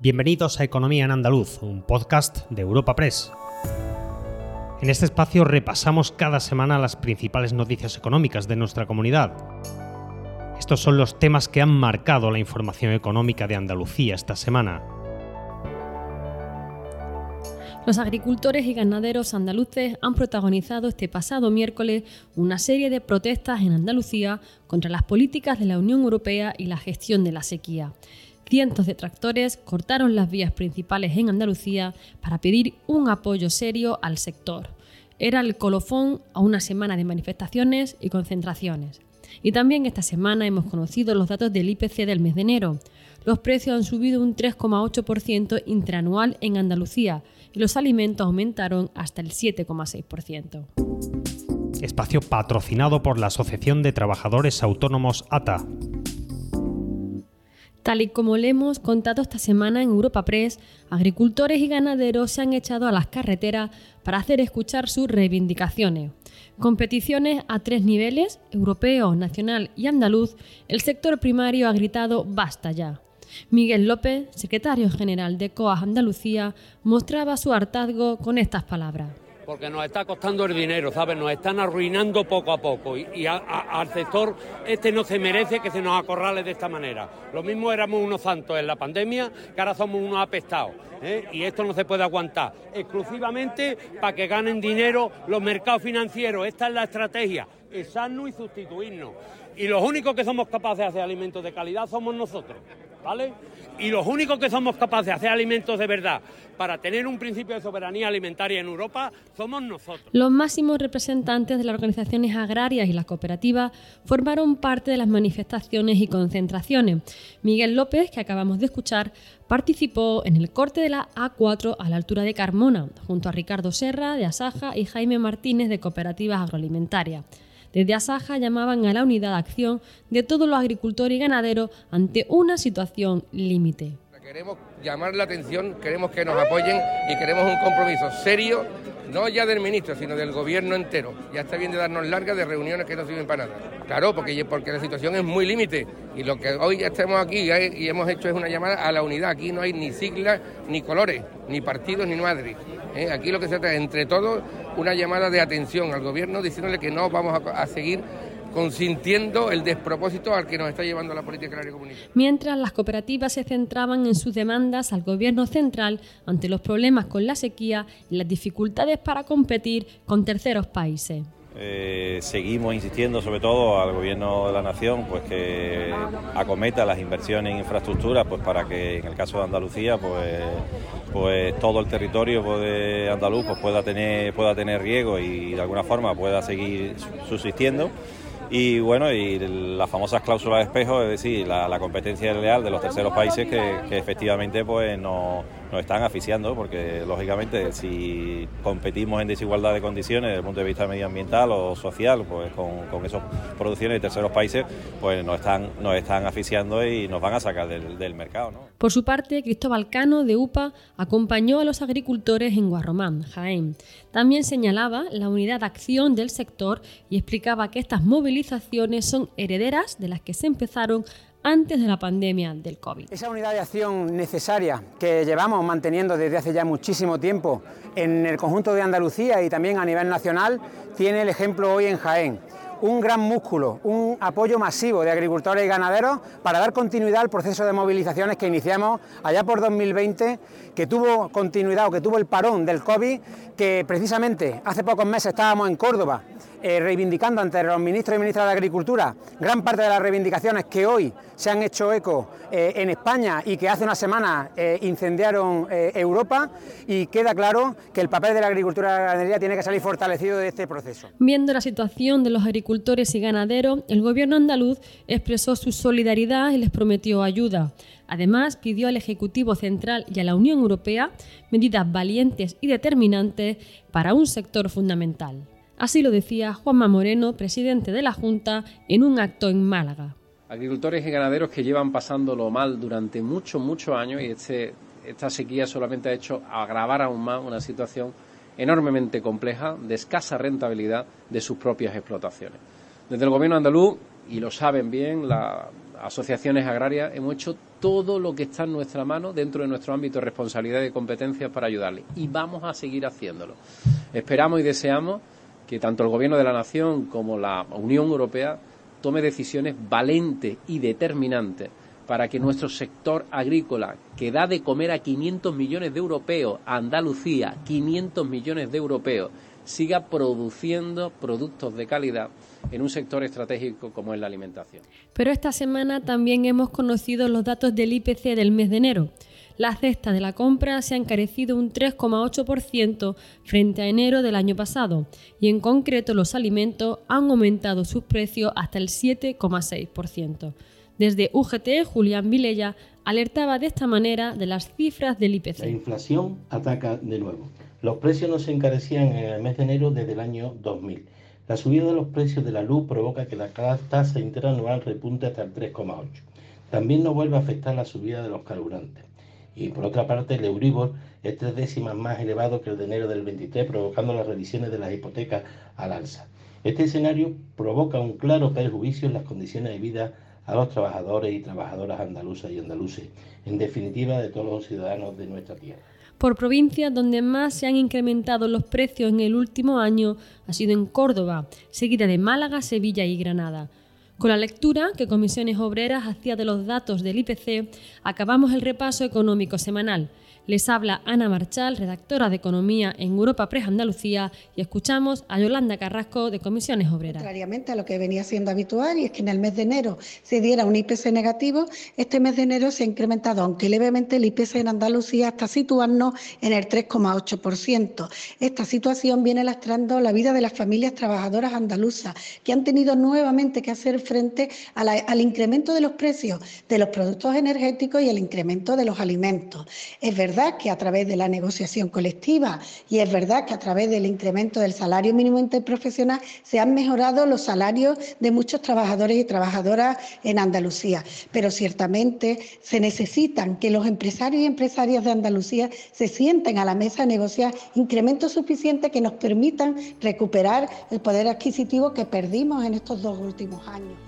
Bienvenidos a Economía en Andaluz, un podcast de Europa Press. En este espacio repasamos cada semana las principales noticias económicas de nuestra comunidad. Estos son los temas que han marcado la información económica de Andalucía esta semana. Los agricultores y ganaderos andaluces han protagonizado este pasado miércoles una serie de protestas en Andalucía contra las políticas de la Unión Europea y la gestión de la sequía. Cientos de tractores cortaron las vías principales en Andalucía para pedir un apoyo serio al sector. Era el colofón a una semana de manifestaciones y concentraciones. Y también esta semana hemos conocido los datos del IPC del mes de enero. Los precios han subido un 3,8% interanual en Andalucía y los alimentos aumentaron hasta el 7,6%. Espacio patrocinado por la Asociación de Trabajadores Autónomos ATA. Tal y como le hemos contado esta semana en Europa Press, agricultores y ganaderos se han echado a las carreteras para hacer escuchar sus reivindicaciones. Competiciones a tres niveles, europeo, nacional y andaluz, el sector primario ha gritado basta ya. Miguel López, secretario general de COAS Andalucía, mostraba su hartazgo con estas palabras porque nos está costando el dinero, ¿sabes? Nos están arruinando poco a poco y, al sector este no se merece que se nos acorrale de esta manera. Lo mismo éramos unos santos en la pandemia, que ahora somos unos apestados. ¿eh? Y esto no se puede aguantar. Exclusivamente para que ganen dinero los mercados financieros. Esta es la estrategia, sano y sustituirnos. Y los únicos que somos capaces de hacer alimentos de calidad somos nosotros. ¿Vale? Y los únicos que somos capaces de hacer alimentos de verdad para tener un principio de soberanía alimentaria en Europa somos nosotros. Los máximos representantes de las organizaciones agrarias y las cooperativas formaron parte de las manifestaciones y concentraciones. Miguel López, que acabamos de escuchar, participó en el corte de la A4 a la altura de Carmona, junto a Ricardo Serra de Asaja y Jaime Martínez de Cooperativas Agroalimentarias. Desde Asaja llamaban a la unidad de acción de todos los agricultores y ganaderos ante una situación límite. Queremos llamar la atención, queremos que nos apoyen y queremos un compromiso serio, no ya del ministro, sino del gobierno entero. Ya está bien de darnos largas de reuniones que no sirven para nada. Claro, porque, porque la situación es muy límite y lo que hoy estamos aquí y hemos hecho es una llamada a la unidad. Aquí no hay ni siglas, ni colores, ni partidos, ni madres. ¿eh? Aquí lo que se trata es, entre todos, una llamada de atención al gobierno diciéndole que no vamos a, seguir consintiendo el despropósito al que nos está llevando la política agraria comunitaria. Mientras las cooperativas se centraban en sus demandas al gobierno central ante los problemas con la sequía y las dificultades para competir con terceros países. Eh, seguimos insistiendo sobre todo al gobierno de la nación pues que acometa las inversiones en infraestructura pues para que en el caso de Andalucía pues pues todo el territorio pues, andaluz pues, pueda tener pueda tener riego y de alguna forma pueda seguir subsistiendo y bueno, y las famosas cláusulas de espejo, es decir, la, competencia leal de los terceros países que, efectivamente pues no nos están asfixiando porque lógicamente si competimos en desigualdad de condiciones desde el punto de vista medioambiental o social pues con, con esas producciones de terceros países pues nos están nos están asfixiando y nos van a sacar del, del mercado. Por su parte Cristóbal Cano de UPA acompañó a los agricultores en Guarromán, Jaén. También señalaba la unidad de acción del sector y explicaba que estas movilizaciones son herederas de las que se empezaron antes de la pandemia del COVID. Esa unidad de acción necesaria que llevamos manteniendo desde hace ya muchísimo tiempo en el conjunto de Andalucía y también a nivel nacional, tiene el ejemplo hoy en Jaén un gran músculo, un apoyo masivo de agricultores y ganaderos para dar continuidad al proceso de movilizaciones que iniciamos allá por 2020, que tuvo continuidad o que tuvo el parón del COVID, que precisamente hace pocos meses estábamos en Córdoba eh, reivindicando ante los ministros y ministras de Agricultura gran parte de las reivindicaciones que hoy se han hecho eco eh, en España y que hace una semana eh, incendiaron Europa y queda claro que el papel de la agricultura y la ganadería tiene que salir fortalecido de este proceso. Viendo la situación de los agricultores y ganaderos, el gobierno andaluz expresó su solidaridad y les prometió ayuda. Además, pidió al Ejecutivo Central y a la Unión Europea medidas valientes y determinantes para un sector fundamental. Así lo decía Juanma Moreno, presidente de la Junta, en un acto en Málaga. Agricultores y ganaderos que llevan pasándolo mal durante muchos, muchos años y este, esta sequía solamente ha hecho agravar aún más una situación enormemente compleja, de escasa rentabilidad de sus propias explotaciones. Desde el Gobierno andaluz, y lo saben bien, las asociaciones agrarias, hemos hecho todo lo que está en nuestra mano dentro de nuestro ámbito de responsabilidad y competencias para ayudarle. Y vamos a seguir haciéndolo. Esperamos y deseamos que tanto el Gobierno de la Nación como la Unión Europea tome decisiones valentes y determinantes para que nuestro sector agrícola, que da de comer a 500 millones de europeos, Andalucía, 500 millones de europeos, siga produciendo productos de calidad en un sector estratégico como es la alimentación. Pero esta semana también hemos conocido los datos del IPC del mes de enero. La cesta de la compra se ha encarecido un 3,8% frente a enero del año pasado y en concreto los alimentos han aumentado sus precios hasta el 7,6%. Desde UGT, Julián Vilella alertaba de esta manera de las cifras del IPC. La inflación ataca de nuevo. Los precios no se encarecían en el mes de enero desde el año 2000. La subida de los precios de la luz provoca que la tasa interanual repunte hasta el 3,8. También no vuelve a afectar la subida de los carburantes. Y por otra parte, el Euribor es tres décimas más elevado que el de enero del 23, provocando las revisiones de las hipotecas al alza. Este escenario provoca un claro perjuicio en las condiciones de vida a los trabajadores y trabajadoras andaluzas y andaluces, en definitiva de todos los ciudadanos de nuestra tierra. Por provincias donde más se han incrementado los precios en el último año ha sido en Córdoba, seguida de Málaga, Sevilla y Granada. Con la lectura que Comisiones Obreras hacía de los datos del IPC, acabamos el repaso económico semanal. Les habla Ana Marchal, redactora de Economía en Europa Press Andalucía, y escuchamos a Yolanda Carrasco de Comisiones Obreras. Contrariamente a lo que venía siendo habitual, y es que en el mes de enero se diera un IPC negativo, este mes de enero se ha incrementado, aunque levemente, el IPC en Andalucía hasta situarnos en el 3,8%. Esta situación viene lastrando la vida de las familias trabajadoras andaluzas, que han tenido nuevamente que hacer frente al incremento de los precios de los productos energéticos y el incremento de los alimentos. Es verdad que a través de la negociación colectiva y es verdad que a través del incremento del salario mínimo interprofesional se han mejorado los salarios de muchos trabajadores y trabajadoras en Andalucía. Pero ciertamente se necesitan que los empresarios y empresarias de Andalucía se sienten a la mesa a negociar incrementos suficientes que nos permitan recuperar el poder adquisitivo que perdimos en estos dos últimos años.